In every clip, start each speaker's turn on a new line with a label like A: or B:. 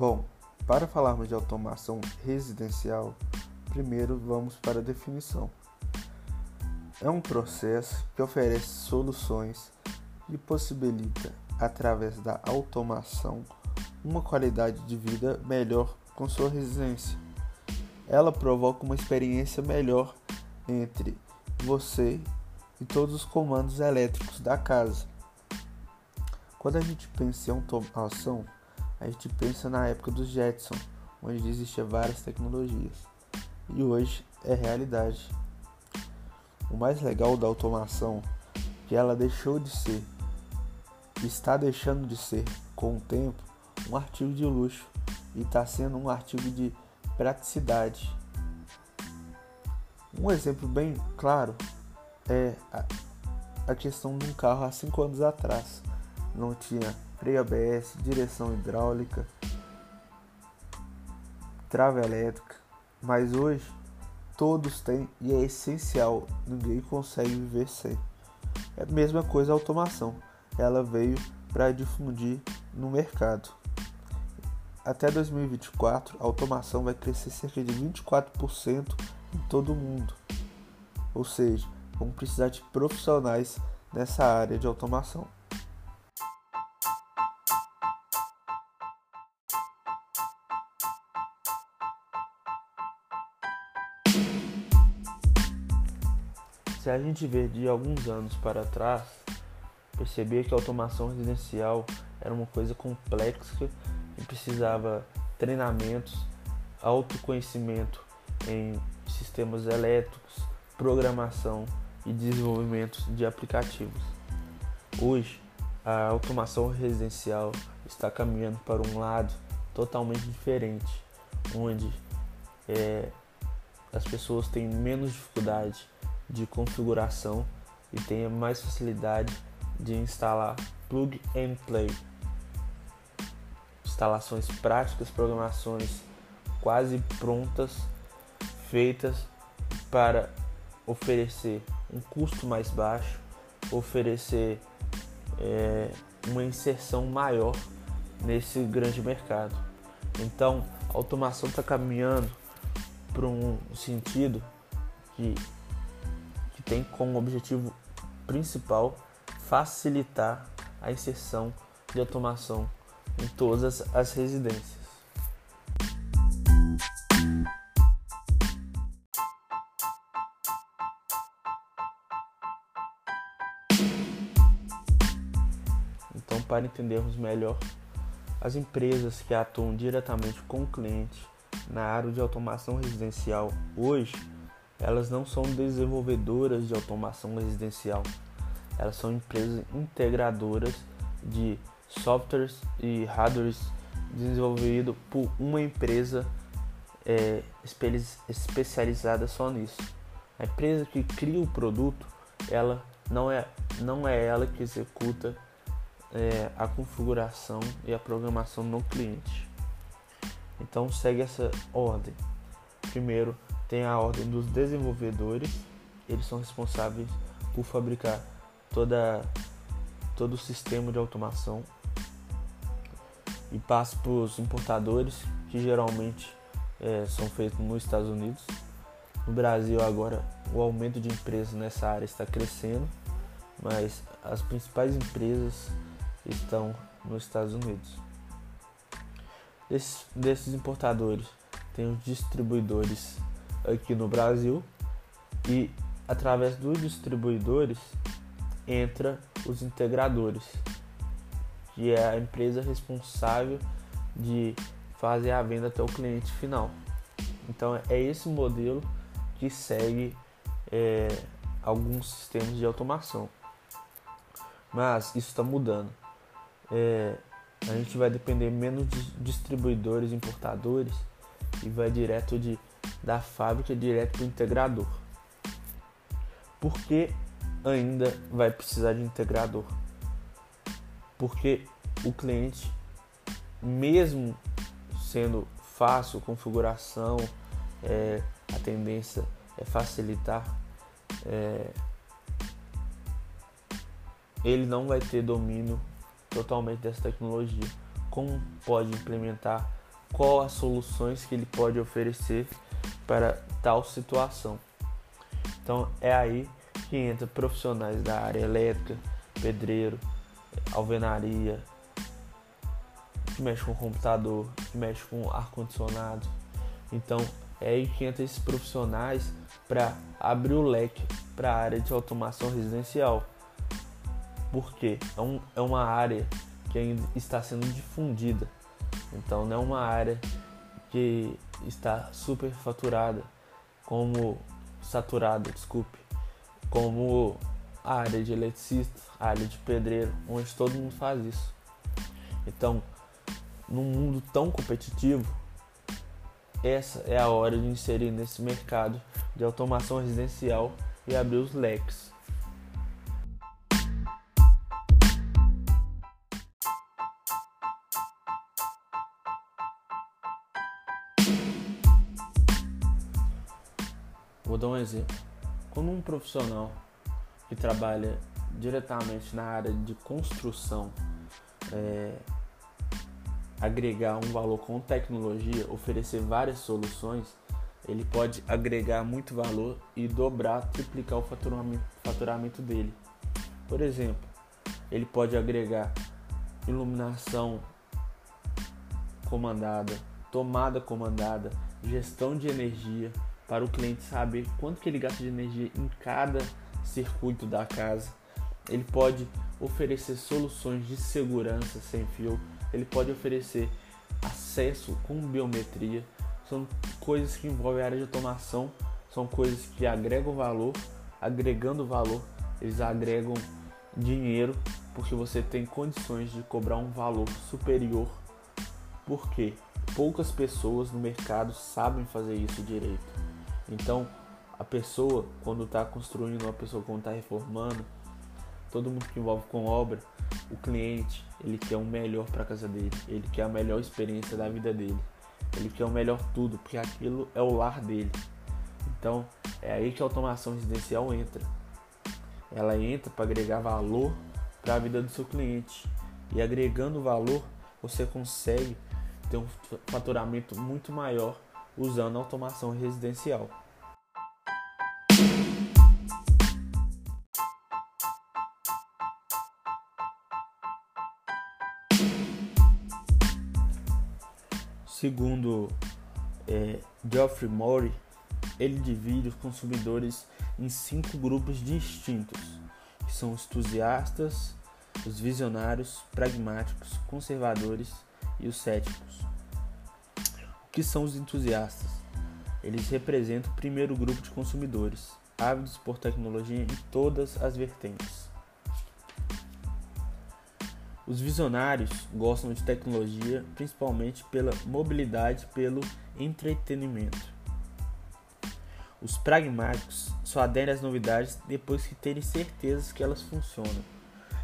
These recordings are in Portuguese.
A: Bom, para falarmos de automação residencial, primeiro vamos para a definição. É um processo que oferece soluções e possibilita, através da automação, uma qualidade de vida melhor com sua residência. Ela provoca uma experiência melhor entre você e todos os comandos elétricos da casa. Quando a gente pensa em automação, a gente pensa na época dos Jetson, onde existiam várias tecnologias. E hoje é realidade. O mais legal da automação que ela deixou de ser, está deixando de ser, com o tempo, um artigo de luxo e está sendo um artigo de praticidade. Um exemplo bem claro é a, a questão de um carro há 5 anos atrás. Não tinha freio ABS, direção hidráulica, trava elétrica, mas hoje todos têm e é essencial, ninguém consegue viver sem. É a mesma coisa a automação, ela veio para difundir no mercado. Até 2024, a automação vai crescer cerca de 24% em todo o mundo. Ou seja, vamos precisar de profissionais nessa área de automação. A gente ver de alguns anos para trás, perceber que a automação residencial era uma coisa complexa e precisava treinamentos, autoconhecimento em sistemas elétricos, programação e desenvolvimento de aplicativos. Hoje, a automação residencial está caminhando para um lado totalmente diferente, onde é, as pessoas têm menos dificuldade de configuração e tenha mais facilidade de instalar plug and play. Instalações práticas, programações quase prontas, feitas para oferecer um custo mais baixo, oferecer é, uma inserção maior nesse grande mercado. Então, a automação está caminhando para um sentido que tem como objetivo principal facilitar a inserção de automação em todas as residências. Então, para entendermos melhor, as empresas que atuam diretamente com o cliente na área de automação residencial hoje elas não são desenvolvedoras de automação residencial, elas são empresas integradoras de softwares e hardwares desenvolvido por uma empresa é, especializada só nisso. A empresa que cria o produto, ela não é, não é ela que executa é, a configuração e a programação no cliente. Então segue essa ordem. Primeiro, tem a ordem dos desenvolvedores, eles são responsáveis por fabricar toda, todo o sistema de automação e passa para os importadores, que geralmente é, são feitos nos Estados Unidos. No Brasil agora o aumento de empresas nessa área está crescendo, mas as principais empresas estão nos Estados Unidos. Desses, desses importadores tem os distribuidores aqui no Brasil e através dos distribuidores entra os integradores, que é a empresa responsável de fazer a venda até o cliente final. Então é esse modelo que segue é, alguns sistemas de automação. Mas isso está mudando. É, a gente vai depender menos de distribuidores, importadores e vai direto de da fábrica direto para o integrador. Por que ainda vai precisar de integrador? Porque o cliente, mesmo sendo fácil configuração, é, a tendência é facilitar, é, ele não vai ter domínio totalmente dessa tecnologia. Como pode implementar qual as soluções que ele pode oferecer para tal situação. Então é aí que entra profissionais da área elétrica, pedreiro, alvenaria, que mexe com computador, que mexe com ar-condicionado. Então é aí que entra esses profissionais para abrir o leque para a área de automação residencial. Porque é, um, é uma área que ainda está sendo difundida. Então não é uma área que está super faturada, como saturada, desculpe, como a área de eletricista, a área de pedreiro, onde todo mundo faz isso. Então, num mundo tão competitivo, essa é a hora de inserir nesse mercado de automação residencial e abrir os leques. Vou dar um exemplo. Como um profissional que trabalha diretamente na área de construção é, agregar um valor com tecnologia, oferecer várias soluções, ele pode agregar muito valor e dobrar, triplicar o faturamento, faturamento dele. Por exemplo, ele pode agregar iluminação comandada, tomada comandada, gestão de energia para o cliente saber quanto que ele gasta de energia em cada circuito da casa. Ele pode oferecer soluções de segurança sem fio ele pode oferecer acesso com biometria. São coisas que envolvem a área de automação, são coisas que agregam valor, agregando valor, eles agregam dinheiro porque você tem condições de cobrar um valor superior. Porque poucas pessoas no mercado sabem fazer isso direito. Então, a pessoa, quando está construindo, a pessoa quando está reformando, todo mundo que envolve com obra, o cliente, ele quer o melhor para casa dele, ele quer a melhor experiência da vida dele, ele quer o melhor tudo, porque aquilo é o lar dele. Então, é aí que a automação residencial entra. Ela entra para agregar valor para a vida do seu cliente. E agregando valor, você consegue ter um faturamento muito maior usando automação residencial. Segundo é, Geoffrey Maury, ele divide os consumidores em cinco grupos distintos, que são os entusiastas, os visionários, pragmáticos, conservadores e os céticos. Que são os entusiastas? Eles representam o primeiro grupo de consumidores, ávidos por tecnologia em todas as vertentes. Os visionários gostam de tecnologia principalmente pela mobilidade pelo entretenimento. Os pragmáticos só aderem às novidades depois que terem certeza que elas funcionam.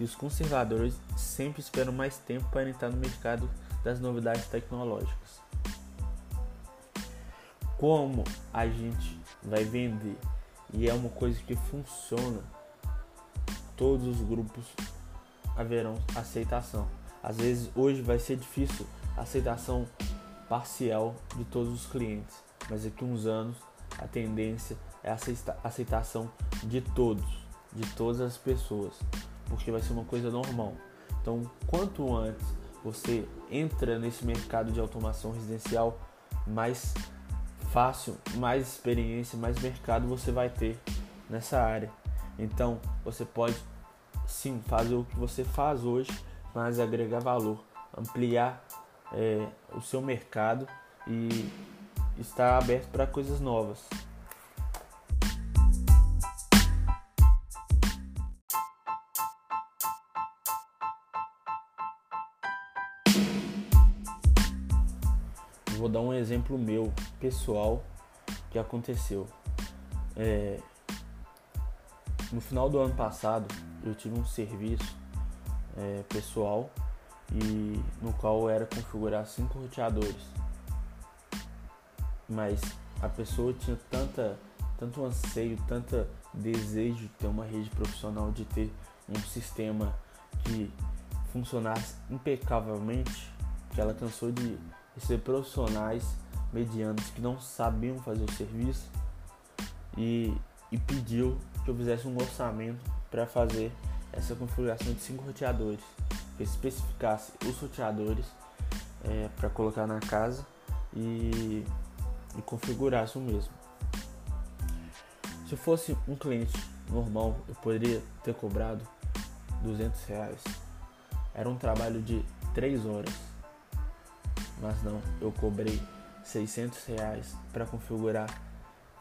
A: E os conservadores sempre esperam mais tempo para entrar no mercado das novidades tecnológicas. Como a gente vai vender e é uma coisa que funciona, todos os grupos haverão aceitação. Às vezes hoje vai ser difícil a aceitação parcial de todos os clientes, mas daqui uns anos a tendência é a aceitação de todos, de todas as pessoas, porque vai ser uma coisa normal. Então, quanto antes você entra nesse mercado de automação residencial, mais fácil, mais experiência, mais mercado você vai ter nessa área. Então, você pode sim fazer o que você faz hoje, mas agregar valor, ampliar é, o seu mercado e estar aberto para coisas novas. Vou dar um exemplo meu, pessoal, que aconteceu. É, no final do ano passado, eu tive um serviço é, pessoal e no qual era configurar cinco roteadores. Mas a pessoa tinha tanta, tanto anseio, tanta desejo de ter uma rede profissional, de ter um sistema que funcionasse impecavelmente, que ela cansou de receber profissionais medianos que não sabiam fazer o serviço e, e pediu que eu fizesse um orçamento para fazer essa configuração de cinco roteadores, que especificasse os roteadores é, para colocar na casa e, e configurasse o mesmo. Se fosse um cliente normal, eu poderia ter cobrado 200 reais. Era um trabalho de 3 horas, mas não, eu cobrei 600 reais para configurar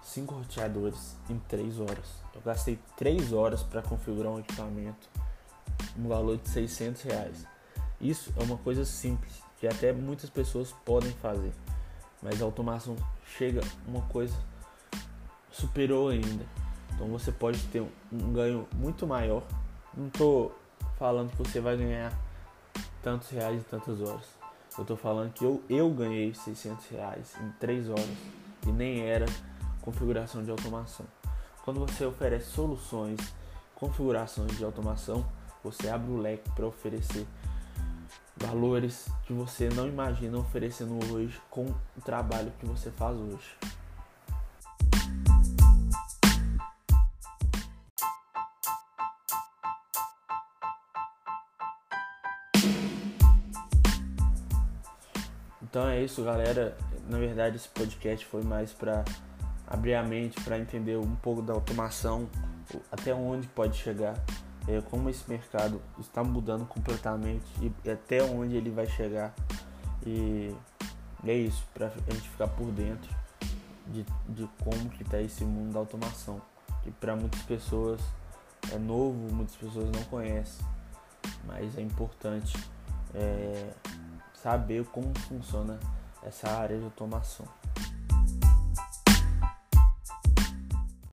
A: 5 roteadores em 3 horas. Eu gastei 3 horas para configurar um equipamento, um valor de 600 reais. Isso é uma coisa simples que até muitas pessoas podem fazer, mas a automação chega uma coisa superior ainda. Então você pode ter um ganho muito maior. Não estou falando que você vai ganhar tantos reais em tantas horas. Eu estou falando que eu, eu ganhei 600 reais em 3 horas e nem era configuração de automação. Quando você oferece soluções, configurações de automação, você abre o leque para oferecer valores que você não imagina oferecendo hoje com o trabalho que você faz hoje. Então é isso, galera. Na verdade, esse podcast foi mais para abrir a mente, para entender um pouco da automação, até onde pode chegar, é, como esse mercado está mudando completamente e até onde ele vai chegar. E é isso, para a gente ficar por dentro de, de como que está esse mundo da automação. Que para muitas pessoas é novo, muitas pessoas não conhecem, mas é importante. É, saber como funciona essa área de automação.